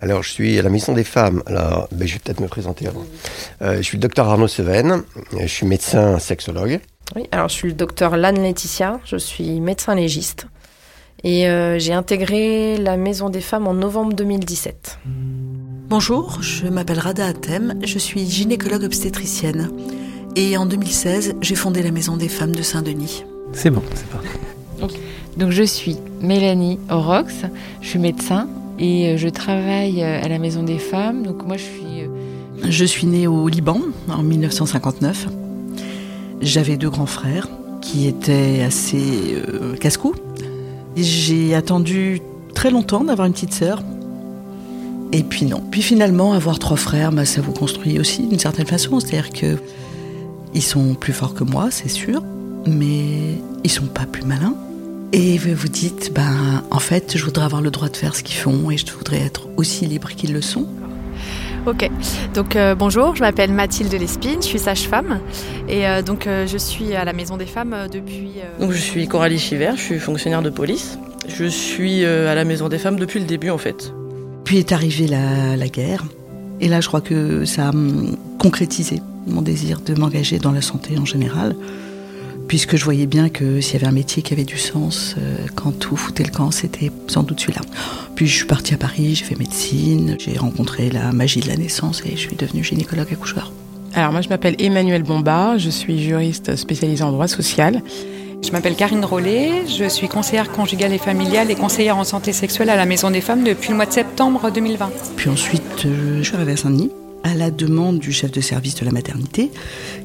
Alors, je suis à la Maison des Femmes. Alors, ben, je vais peut-être me présenter avant. Euh, je suis le docteur Arnaud Seven. Je suis médecin sexologue. Oui, alors je suis le docteur Lanne Laetitia. Je suis médecin légiste. Et euh, j'ai intégré la Maison des Femmes en novembre 2017. Bonjour, je m'appelle Rada Atem. Je suis gynécologue obstétricienne. Et en 2016, j'ai fondé la Maison des Femmes de Saint-Denis. C'est bon, c'est parti. Donc je suis Mélanie Orox, je suis médecin et euh, je travaille euh, à la Maison des Femmes. Donc moi je suis... euh, Je suis née au Liban en 1959. J'avais deux grands frères qui étaient assez casse-cou. J'ai attendu très longtemps d'avoir une petite sœur. Et puis non. Puis finalement, avoir trois frères, bah, ça vous construit aussi d'une certaine façon. C'est-à-dire que ils sont plus forts que moi, c'est sûr, mais ils sont pas plus malins. Et vous vous dites, ben, en fait, je voudrais avoir le droit de faire ce qu'ils font et je voudrais être aussi libre qu'ils le sont. Ok, donc euh, bonjour, je m'appelle Mathilde Lespine, je suis sage-femme et euh, donc euh, je suis à la Maison des Femmes depuis... euh, Donc je suis Coralie Chiver, je suis fonctionnaire de police. Je suis euh, à la Maison des Femmes depuis le début en fait. Puis est arrivée la, la guerre. Et là, je crois que ça a hum, concrétisé mon désir de m'engager dans la santé en général. Puisque je voyais bien que s'il y avait un métier qui avait du sens, euh, quand tout foutait le camp, c'était sans doute celui-là. Puis je suis partie à Paris, j'ai fait médecine, j'ai rencontré la magie de la naissance et je suis devenue gynécologue accoucheur. Alors moi je m'appelle Emmanuel Bombard, je suis juriste spécialisée en droit social. Je m'appelle Karine Rollet, je suis conseillère conjugale et familiale et conseillère en santé sexuelle à la Maison des Femmes depuis le mois de septembre 2020. Puis ensuite, euh, je suis arrivée à Saint-Denis à la demande du chef de service de la maternité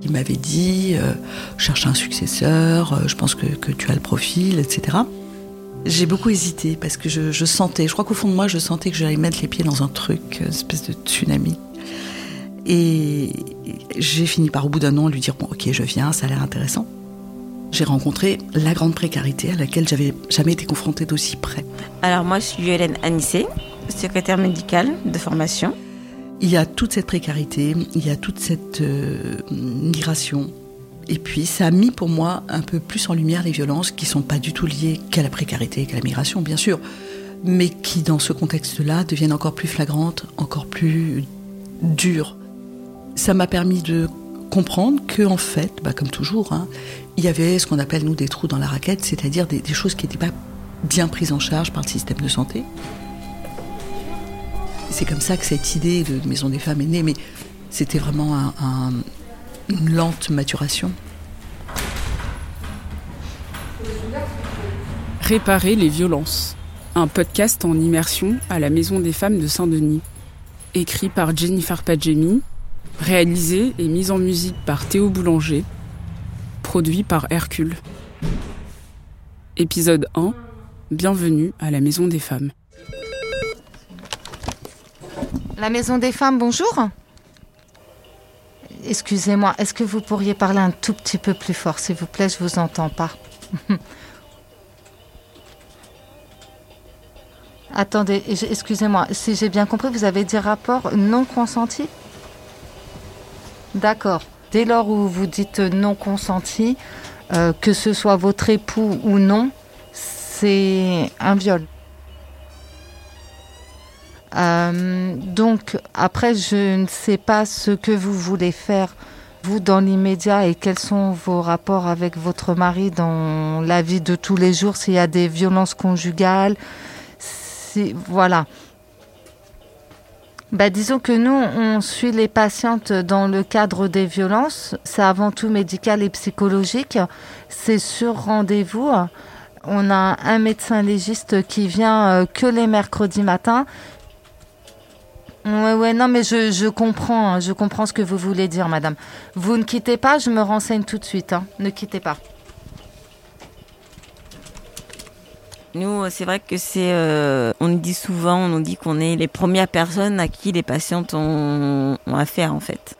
qui m'avait dit euh, cherche un successeur, euh, je pense que, que tu as le profil, etc. J'ai beaucoup hésité parce que je, sentais, je crois qu'au fond de moi, je sentais que j'allais mettre les pieds dans un truc, une espèce de tsunami. Et j'ai fini par, au bout d'un an, lui dire bon, ok, je viens, ça a l'air intéressant. J'ai rencontré la grande précarité à laquelle j'avais jamais été confrontée d'aussi près. Alors moi, je suis Hélène Anissé, secrétaire médicale de formation. Il y a toute cette précarité, il y a toute cette euh, migration. Et puis ça a mis pour moi un peu plus en lumière les violences qui sont pas du tout liées qu'à la précarité, qu'à la migration, bien sûr, mais qui dans ce contexte-là deviennent encore plus flagrantes, encore plus dures. Ça m'a permis de comprendre que en fait, bah, comme toujours, hein, il y avait ce qu'on appelle nous des trous dans la raquette, c'est-à-dire des choses qui n'étaient pas bien prises en charge par le système de santé. C'est comme ça que cette idée de Maison des Femmes est née, mais c'était vraiment un- un- une lente maturation. Réparer les violences. Un podcast en immersion à la Maison des Femmes de Saint-Denis. Écrit par Jennifer Padjemi, réalisé et mis en musique par Théo Boulanger, produit par Hercule. Épisode 1. Bienvenue à la Maison des Femmes. La Maison des Femmes, bonjour. Excusez-moi, est-ce que vous pourriez parler un tout petit peu plus fort, s'il vous plaît? Je vous entends pas. Attendez, excusez-moi, si j'ai bien compris, vous avez dit rapport non consenti? D'accord. Dès lors où vous dites non consenti, euh, que ce soit votre époux ou non, c'est un viol. Euh, donc, après, je ne sais pas ce que vous voulez faire, vous, dans l'immédiat, et quels sont vos rapports avec votre mari dans la vie de tous les jours, s'il y a des violences conjugales, si, voilà. Bah, disons que nous, on suit les patientes dans le cadre des violences. C'est avant tout médical et psychologique. C'est sur rendez-vous. On a un médecin légiste qui vient euh, que les mercredis matins. Ouais, ouais, non, mais je, je comprends, hein, je comprends ce que vous voulez dire, madame. Vous ne quittez pas, je me renseigne tout de suite. hein. Ne quittez pas. Nous, c'est vrai que c'est, euh, on nous dit souvent, on nous dit qu'on est les premières personnes à qui les patientes ont, ont affaire en fait.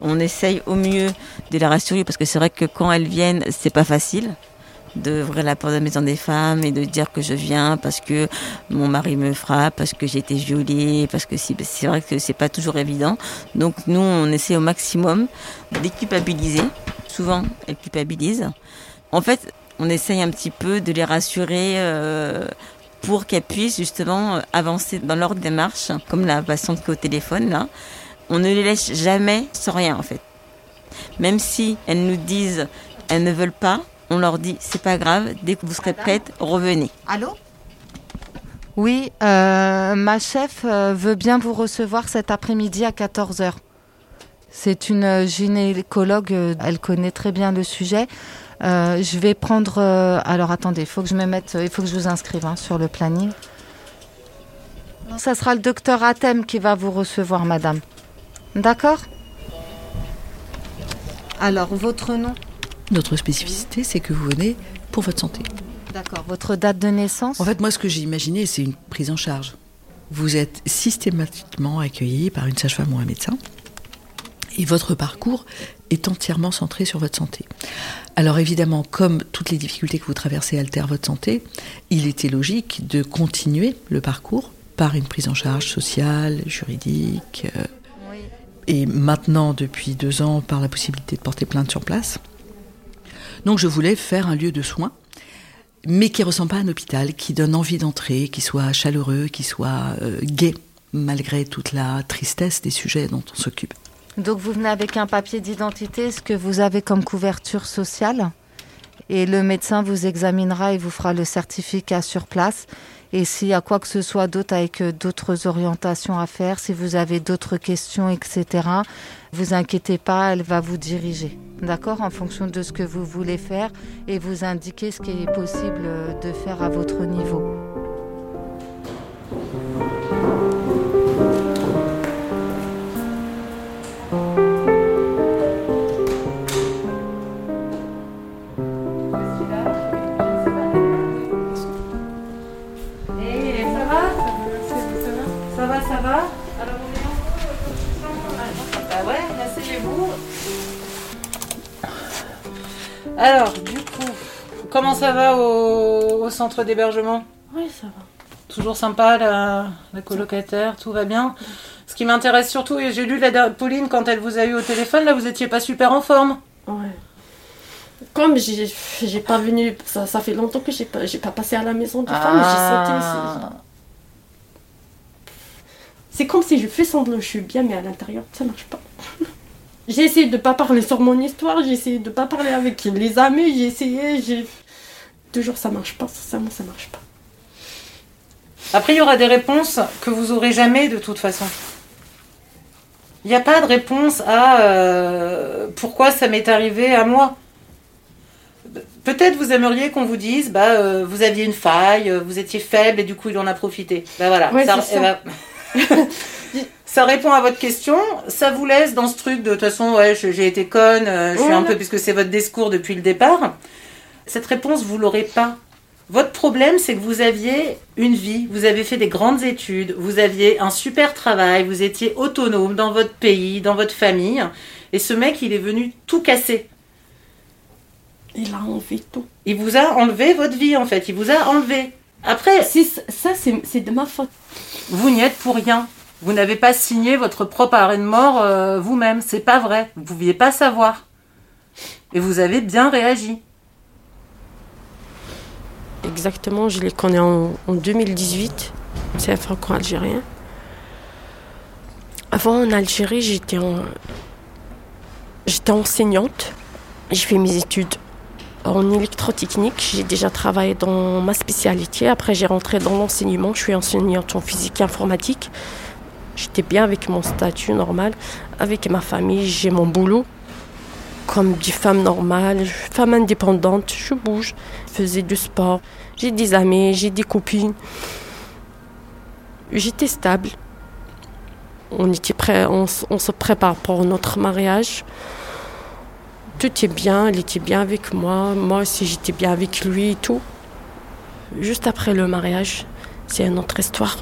On essaye au mieux de les rassurer parce que c'est vrai que quand elles viennent, c'est pas facile d'ouvrir la porte de la maison des femmes et de dire que je viens parce que mon mari me frappe, parce que j'ai été violée, parce que c'est vrai que c'est pas toujours évident. Donc nous, on essaie au maximum de les culpabiliser. Souvent, elles culpabilisent. En fait, on essaye un petit peu de les rassurer euh, pour qu'elles puissent justement euh, avancer dans leur démarche, comme la patiente qui est au téléphone là. On ne les laisse jamais sans rien en fait. Même si elles nous disent elles ne veulent pas, on leur dit c'est pas grave, dès que vous serez prête, revenez. Allô Oui, euh, ma chef euh, veut bien vous recevoir cet après-midi à 14h. C'est une gynécologue, euh, elle connaît très bien le sujet. Euh, je vais prendre. euh, alors attendez, il faut que je me mette. Il faut que je vous inscrive hein, sur le planning. Ça sera le docteur Atem qui va vous recevoir, madame. D'accord? Alors, votre nom? Notre spécificité, c'est que vous venez pour votre santé. D'accord. Votre date de naissance En fait, moi, ce que j'ai imaginé, c'est une prise en charge. Vous êtes systématiquement accueilli par une sage-femme ou un médecin. Et votre parcours est entièrement centré sur votre santé. Alors évidemment, comme toutes les difficultés que vous traversez altèrent votre santé, il était logique de continuer le parcours par une prise en charge sociale, juridique, euh, et maintenant, depuis deux ans, par la possibilité de porter plainte sur place. Donc je voulais faire un lieu de soins, mais qui ressemble pas à un hôpital, qui donne envie d'entrer, qui soit chaleureux, qui soit euh, gai, malgré toute la tristesse des sujets dont on s'occupe. Donc vous venez avec un papier d'identité, ce que vous avez comme couverture sociale. Et le médecin vous examinera et vous fera le certificat sur place. Et s'il y a quoi que ce soit d'autre avec euh, d'autres orientations à faire, si vous avez d'autres questions, etc., vous inquiétez pas, elle va vous diriger. D'accord? En fonction de ce que vous voulez faire et vous indiquer ce qui est possible euh, de faire à votre niveau. Centre d'hébergement Oui, ça va. Toujours sympa, la, la colocataire, tout va bien. Ce qui m'intéresse surtout, et j'ai lu la Pauline quand elle vous a eu au téléphone, là vous étiez pas super en forme. Ouais. Comme j'ai j'ai pas venu, ça, ça fait longtemps que j'ai pas, j'ai pas passé à la maison de femme, j'ai senti. Ah. C'est comme si je fais semblant je suis bien, mais à l'intérieur, ça marche pas. j'ai essayé de pas parler sur mon histoire, j'ai essayé de pas parler avec les amis, j'ai essayé, j'ai. Toujours ça marche pas, sincèrement ça marche pas. Après, il y aura des réponses que vous aurez jamais de toute façon. Il n'y a pas de réponse à euh, pourquoi ça m'est arrivé à moi. Peut-être vous aimeriez qu'on vous dise, bah, euh, vous aviez une faille, euh, vous étiez faible et du coup il en a profité. Bah voilà. Ouais, eh ça. ben, ça répond à votre question. Ça vous laisse dans ce truc de, toute façon, ouais, j'ai été conne, euh, je suis un peu, puisque c'est votre discours depuis le départ. Cette réponse, vous l'aurez pas. Votre problème, c'est que vous aviez une vie, vous avez fait des grandes études, vous aviez un super travail, vous étiez autonome dans votre pays, dans votre famille, et ce mec, il est venu tout casser. Il a enlevé tout. Il vous a enlevé votre vie, en fait. Il vous a enlevé. Après, ça, c'est c'est de ma faute. Vous n'y êtes pour rien. Vous n'avez pas signé votre propre arrêt de mort euh, vous-même. C'est pas vrai. Vous pouviez pas savoir. Et vous avez bien réagi. Exactement, je les connais en, en 2018. C'est un franco-algérien. Avant, en Algérie, j'étais enseignante. J'ai fait mes études en électrotechnique. J'ai déjà travaillé dans ma spécialité. Après, j'ai rentré dans l'enseignement. Je suis enseignante en physique et informatique. J'étais bien avec mon statut normal, avec ma famille. J'ai mon boulot comme des femmes normales, femme indépendante, je bouge, je faisais du sport, j'ai des amis, j'ai des copines. J'étais stable. On était prêt, on, se prépare pour notre mariage. Tout est bien, il était bien avec moi, moi aussi j'étais bien avec lui et tout. Juste après le mariage, c'est une autre histoire.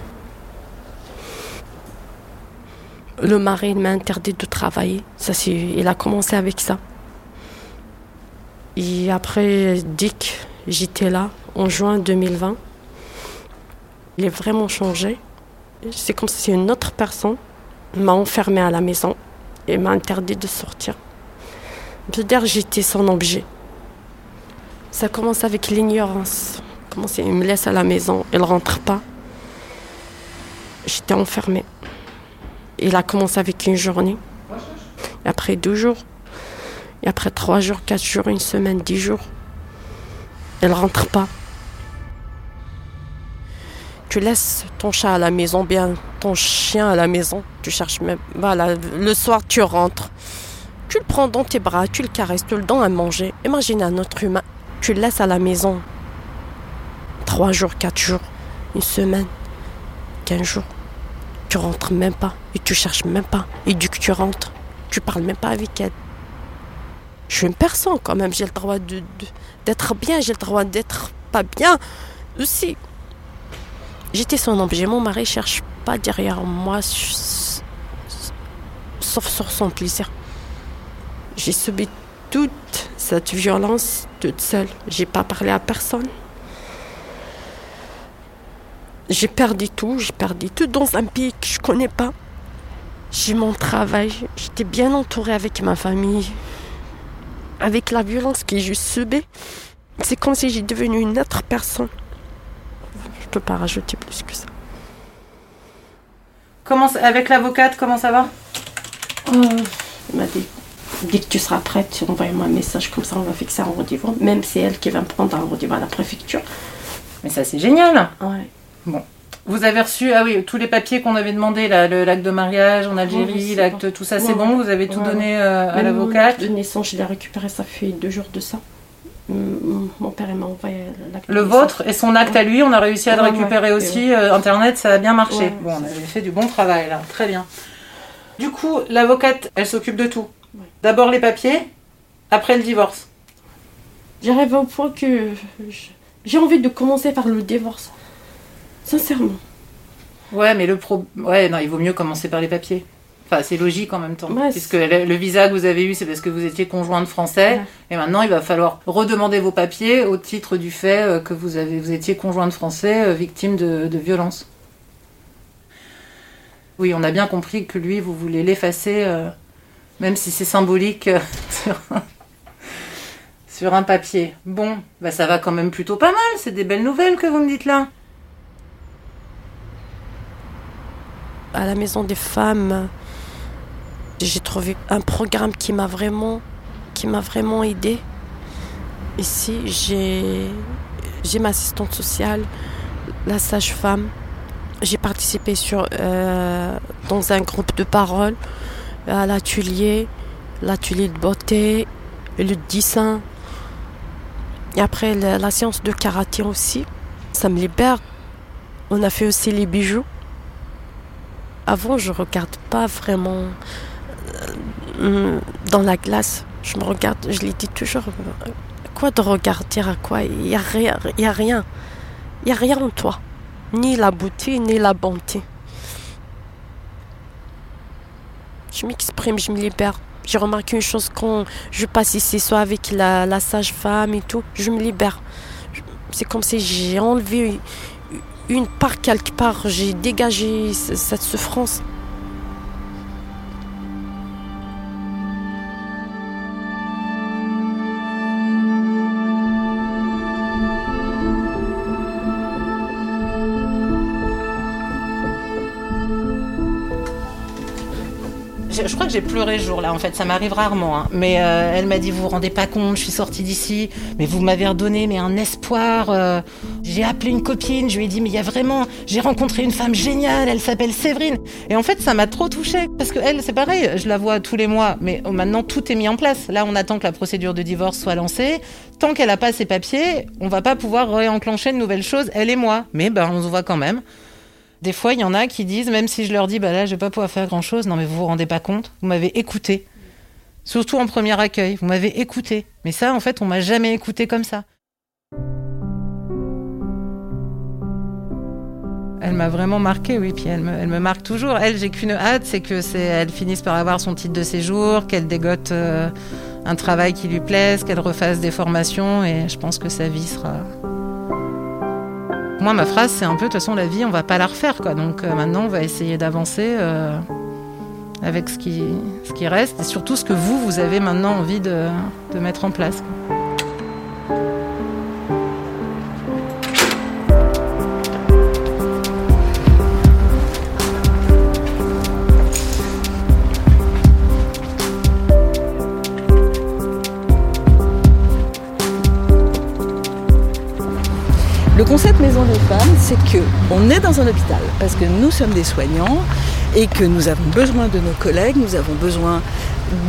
Le mari m'a interdit de travailler. Ça, il a commencé avec ça. Et après, que j'étais là, en juin 2020, il est vraiment changé. C'est comme si une autre personne m'a enfermée à la maison et m'a interdit de sortir. Que j'étais son objet. Ça commence avec l'ignorance. il me laisse à la maison, il rentre pas. J'étais enfermée. Il a commencé avec une journée, après deux jours, et après trois jours, quatre jours, une semaine, dix jours. Il rentre pas. Tu laisses ton chat à la maison, bien ton chien à la maison. Tu cherches même. Voilà, le soir tu rentres. Tu le prends dans tes bras, tu le caresses, tu le donnes à manger. Imagine un autre humain. Tu le laisses à la maison. Trois jours, quatre jours, une semaine, quinze jours. Tu rentres même pas et tu cherches même pas. Et du que tu rentres, tu parles même pas avec elle. Je suis une personne quand même, j'ai le droit de, d'être bien, j'ai le droit d'être pas bien aussi. J'étais son objet, mon mari cherche pas derrière moi, sauf sur son plaisir. J'ai subi toute cette violence toute seule. J'ai pas parlé à personne. J'ai perdu tout, j'ai perdu tout dans un pays que je connais pas. J'ai mon travail, j'étais bien entourée avec ma famille. Avec la violence que j'ai subie, c'est comme si j'étais devenue une autre personne. Je peux pas rajouter plus que ça. Comment, avec l'avocate, comment ça va? Euh, Il m'a dit dès que tu seras prête, envoie-moi un message comme ça, on va fixer un rendez-vous. Même c'est elle qui va me prendre un rendez-vous à la préfecture. Mais ça, c'est génial. Ouais. Bon. Vous avez reçu ah oui, tous les papiers qu'on avait demandé, là, le l'acte de mariage en Algérie, l'acte, tout ça, c'est bon. Vous avez tout donné euh, à l'avocate de naissance, je l'ai récupéré, ça fait deux jours de ça. Mon père m'a envoyé l'acte. Le vôtre et son acte à lui, on a réussi à le récupérer aussi. Euh, Internet, ça a bien marché. Bon, on avait fait du bon travail là, très bien. Du coup, l'avocate, elle s'occupe de tout. D'abord les papiers, après le divorce. J'arrive au point que j'ai envie de commencer par le divorce. Sincèrement. Ouais, mais le pro... ouais, non, il vaut mieux commencer par les papiers. Enfin, c'est logique en même temps. puisque le, visa que vous avez eu, c'est parce que vous étiez conjointe français. Et maintenant, il va falloir redemander vos papiers au titre du fait euh, que vous, avez, vous étiez conjointe français euh, victime de, de violence. Oui, on a bien compris que lui, vous voulez l'effacer, euh, même si c'est symbolique, sur, un, papier. Bon, bah ça va quand même plutôt pas mal. C'est des belles nouvelles que vous me dites là. À la maison des femmes, j'ai trouvé un programme qui m'a vraiment, qui m'a vraiment aidé. Ici, j'ai, j'ai ma assistante sociale, la sage-femme. J'ai participé sur, euh, dans un groupe de parole à l'atelier, l'atelier de beauté, le dessin. Et après la, la séance de karaté aussi. Ça me libère. On a fait aussi les bijoux. Avant, je regarde pas vraiment euh, dans la glace. Je me regarde, je lui dis toujours quoi de regarder à quoi? Il n'y a rien, il y a rien, en toi, ni la beauté ni la bonté. Je m'exprime, je me libère. J'ai remarqué une chose quand je passe ici, soit avec la, la sage-femme et tout, je me libère. C'est comme si j'ai enlevé une part quelque part, j'ai dégagé cette souffrance. Je crois que j'ai pleuré ce jour-là, en fait, ça m'arrive rarement. Hein. Mais euh, elle m'a dit, vous vous rendez pas compte, je suis sortie d'ici, mais vous m'avez redonné mais un espoir. Euh. J'ai appelé une copine, je lui ai dit, mais il y a vraiment, j'ai rencontré une femme géniale, elle s'appelle Séverine. Et en fait, ça m'a trop touchée, parce que elle, c'est pareil, je la vois tous les mois, mais maintenant tout est mis en place. Là, on attend que la procédure de divorce soit lancée. Tant qu'elle n'a pas ses papiers, on va pas pouvoir réenclencher de nouvelles choses, elle et moi. Mais ben, on se voit quand même. Des fois, il y en a qui disent, même si je leur dis, bah là, je vais pas pouvoir faire grand chose, non, mais vous vous rendez pas compte, vous m'avez écouté. Surtout en premier accueil, vous m'avez écouté. Mais ça, en fait, on m'a jamais écouté comme ça. Elle m'a vraiment marqué, oui, puis elle me, marque toujours. Elle, j'ai qu'une hâte, c'est que c'est, elle finisse par avoir son titre de séjour, qu'elle dégote euh, un travail qui lui plaise, qu'elle refasse des formations, et je pense que sa vie sera, moi, ma phrase, c'est un peu, de toute façon, la vie, on va pas la refaire, quoi. Donc euh, maintenant, on va essayer d'avancer euh, avec ce qui, reste et surtout ce que vous, vous avez maintenant envie de mettre en place. Concept Maison des Femmes, c'est que on est dans un hôpital parce que nous sommes des soignants et que nous avons besoin de nos collègues, nous avons besoin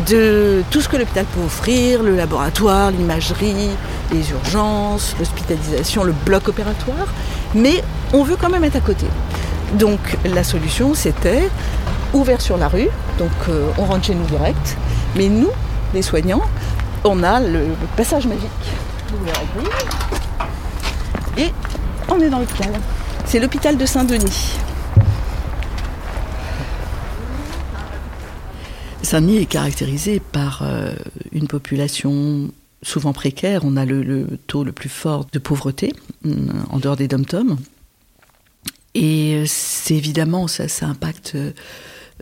de tout ce que l'hôpital peut offrir, le laboratoire, l'imagerie, les urgences, l'hospitalisation, le bloc opératoire, mais on veut quand même être à côté. Donc la solution c'était ouvert sur la rue, donc euh, on rentre chez nous direct, mais nous, les soignants, on a le, passage magique. Et on est dans l'hôpital. C'est l'hôpital de Saint-Denis. Saint-Denis est caractérisé par euh, une population souvent précaire. On a le, taux le plus fort de pauvreté euh, en dehors des dom-toms. Et euh, c'est évidemment, ça, ça impacte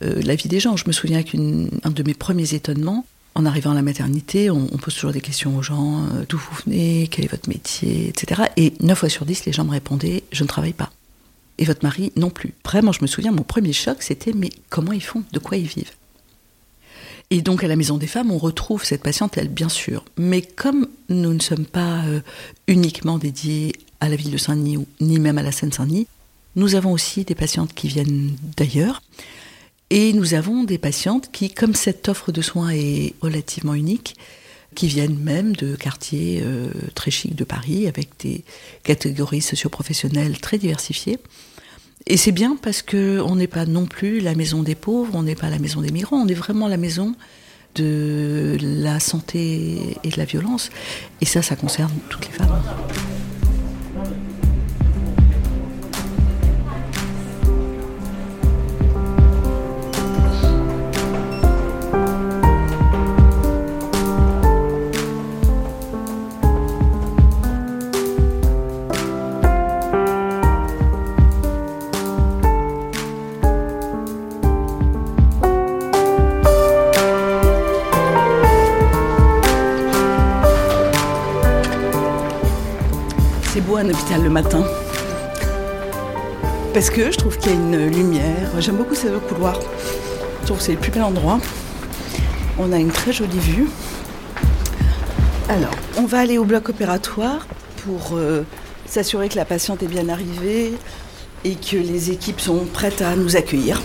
la vie des gens. Je me souviens qu'un de mes premiers étonnements, en arrivant à la maternité, on, pose toujours des questions aux gens, d'où vous venez, quel est votre métier, etc. Et 9 fois sur 10, les gens me répondaient, je ne travaille pas. Et votre mari non plus. Vraiment, je me souviens, mon premier choc, c'était, mais comment ils font? De quoi ils vivent? Et donc à la Maison des Femmes, on retrouve cette patientèle, bien sûr. Mais comme nous ne sommes pas euh, uniquement dédiés à la ville de Saint-Denis, ni même à la Seine-Saint-Denis, nous avons aussi des patientes qui viennent d'ailleurs. Et nous avons des patientes qui, comme cette offre de soins est relativement unique, qui viennent même de quartiers euh, très chics de Paris, avec des catégories socioprofessionnelles très diversifiées. Et c'est bien parce que on n'est pas non plus la maison des pauvres, on n'est pas la maison des migrants, on est vraiment la maison de la santé et de la violence. Et ça, ça concerne toutes les femmes. Un hôpital le matin. Parce que je trouve qu'il y a une lumière. J'aime beaucoup ces couloirs. Je trouve que c'est le plus bel endroit. On a une très jolie vue. Alors, on va aller au bloc opératoire pour euh, s'assurer que la patiente est bien arrivée et que les équipes sont prêtes à nous accueillir.